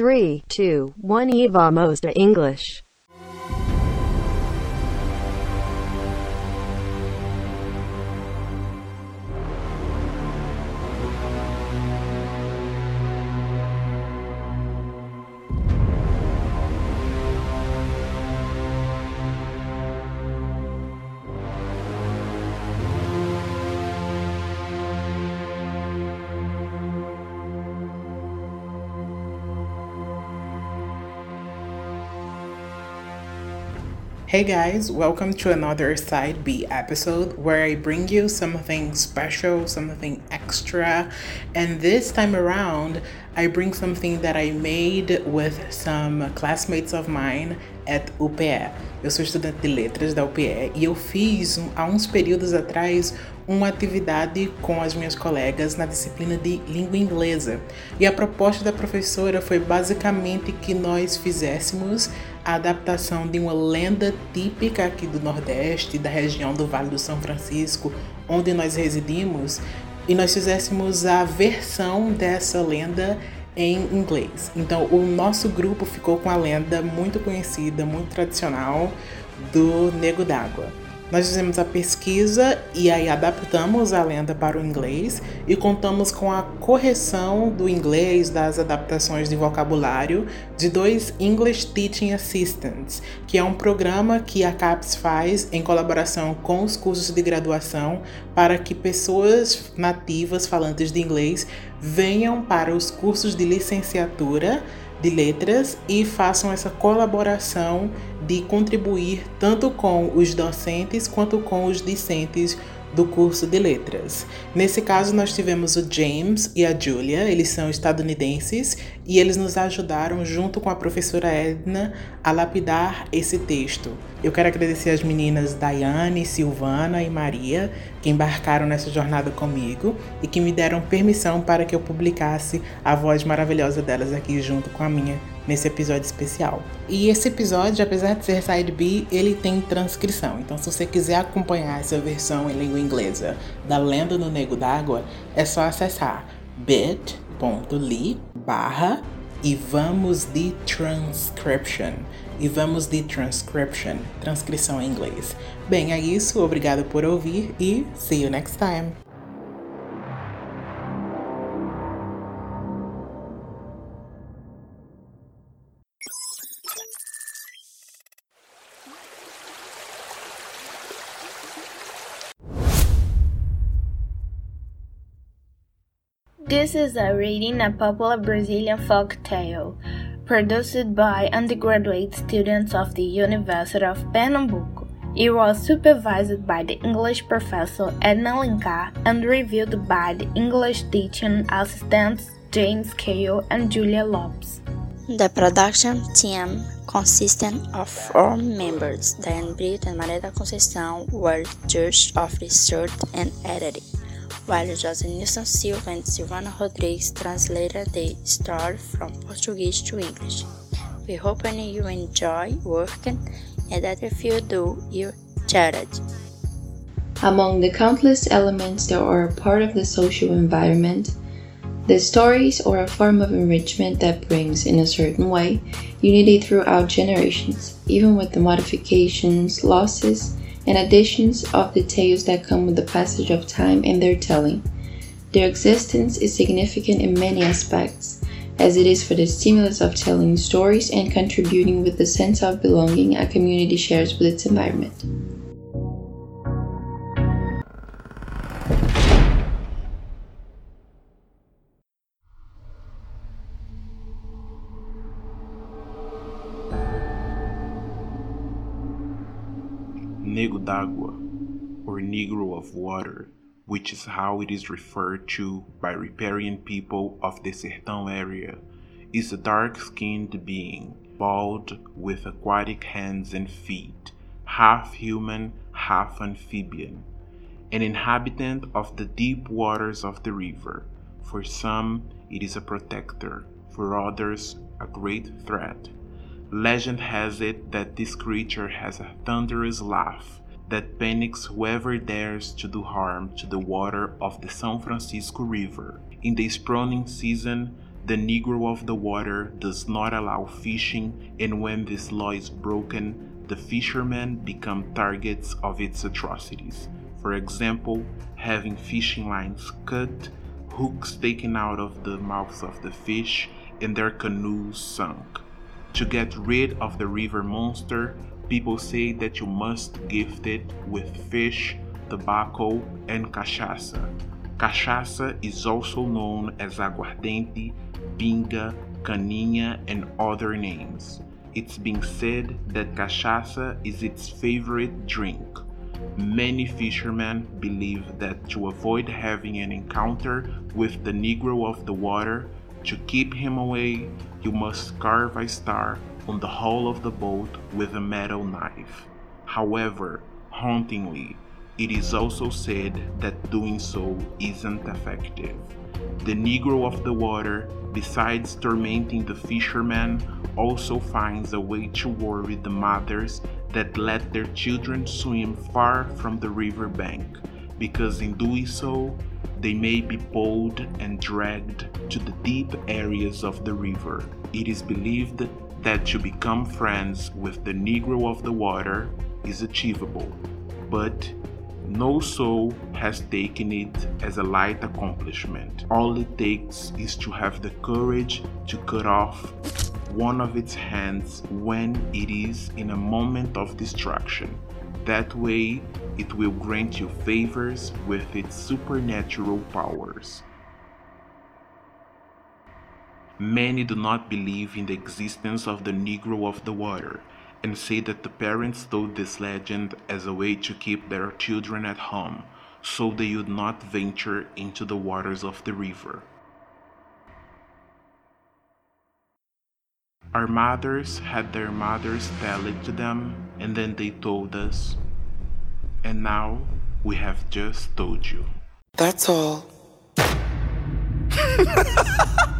Three, two, one. Eva Most English. Hey guys, welcome to another Side B episode where I bring you something special, something extra, and this time around I bring something that I made with some classmates of mine at UPE. Eu sou estudante de letras da UPE e eu fiz há uns períodos atrás uma atividade com as minhas colegas na disciplina de língua inglesa. E a proposta da professora foi basicamente que nós fizéssemos a adaptação de uma lenda típica aqui do Nordeste, da região do Vale do São Francisco, onde nós residimos, e nós fizéssemos a versão dessa lenda em inglês. Então, o nosso grupo ficou com a lenda muito conhecida, muito tradicional do Nego d'Água. Nós fizemos a pesquisa e aí adaptamos a lenda para o inglês e contamos com a correção do inglês das adaptações de vocabulário de dois English Teaching Assistants, que é um programa que a CAPES faz em colaboração com os cursos de graduação para que pessoas nativas falantes de inglês venham para os cursos de licenciatura de letras e façam essa colaboração de contribuir tanto com os docentes quanto com os discentes do curso de letras. Nesse caso, nós tivemos o James e a Julia, eles são estadunidenses e eles nos ajudaram, junto com a professora Edna, a lapidar esse texto. Eu quero agradecer as meninas Daiane, Silvana e Maria, que embarcaram nessa jornada comigo e que me deram permissão para que eu publicasse a voz maravilhosa delas aqui junto com a minha nesse episódio especial. E esse episódio, apesar de ser side B, ele tem transcrição. Então, se você quiser acompanhar essa versão em língua inglesa da Lenda no Nego d'Água, é só acessar bit.ly barra e vamos de transcription. E vamos de transcription, transcrição em inglês. Bem, é isso. Obrigado por ouvir e see you next time. This is a reading a popular Brazilian folk tale produced by undergraduate students of the University of Pernambuco. It was supervised by the English professor Edna Alencar and reviewed by the English teaching assistants James Cale and Julia Lopes. The production team consisted of four members. Daiane Brito and Maria da Conceição were judges of research and editing while José Nilson Silva and Silvana Rodrigues translated the story from Portuguese to English. We hope you enjoy working and that if you do, you chatted. Among the countless elements that are a part of the social environment, the stories are a form of enrichment that brings, in a certain way, unity throughout generations, even with the modifications, losses, and additions of the tales that come with the passage of time and their telling. Their existence is significant in many aspects, as it is for the stimulus of telling stories and contributing with the sense of belonging a community shares with its environment. Nego d'Água, or Negro of Water, which is how it is referred to by riparian people of the Sertão area, is a dark-skinned being, bald with aquatic hands and feet, half human, half amphibian, an inhabitant of the deep waters of the river. For some, it is a protector, for others, a great threat. Legend has it that this creature has a thunderous laugh that panics whoever dares to do harm to the water of the San Francisco River. In the spawning season, the Negro of the water does not allow fishing, and when this law is broken, the fishermen become targets of its atrocities. For example, having fishing lines cut, hooks taken out of the mouths of the fish, and their canoes sunk. To get rid of the river monster, people say that you must gift it with fish, tobacco, and cachaça. Cachaça is also known as aguardente, pinga, caninha, and other names. It's been said that cachaça is its favorite drink. Many fishermen believe that to avoid having an encounter with the Negro of the water, to keep him away, you must carve a star on the hull of the boat with a metal knife. However, hauntingly, it is also said that doing so isn't effective. The Negro of the water, besides tormenting the fishermen, also finds a way to worry the mothers that let their children swim far from the river bank, because in doing so, they may be pulled and dragged to the deep areas of the river. It is believed that to become friends with the Negro of the water is achievable, but no soul has taken it as a light accomplishment. All it takes is to have the courage to cut off one of its hands when it is in a moment of distraction. That way, it will grant you favors with its supernatural powers. Many do not believe in the existence of the Negro of the water and say that the parents told this legend as a way to keep their children at home so they would not venture into the waters of the river. Our mothers had their mothers tell it to them, and then they told us. And now we have just told you. That's all.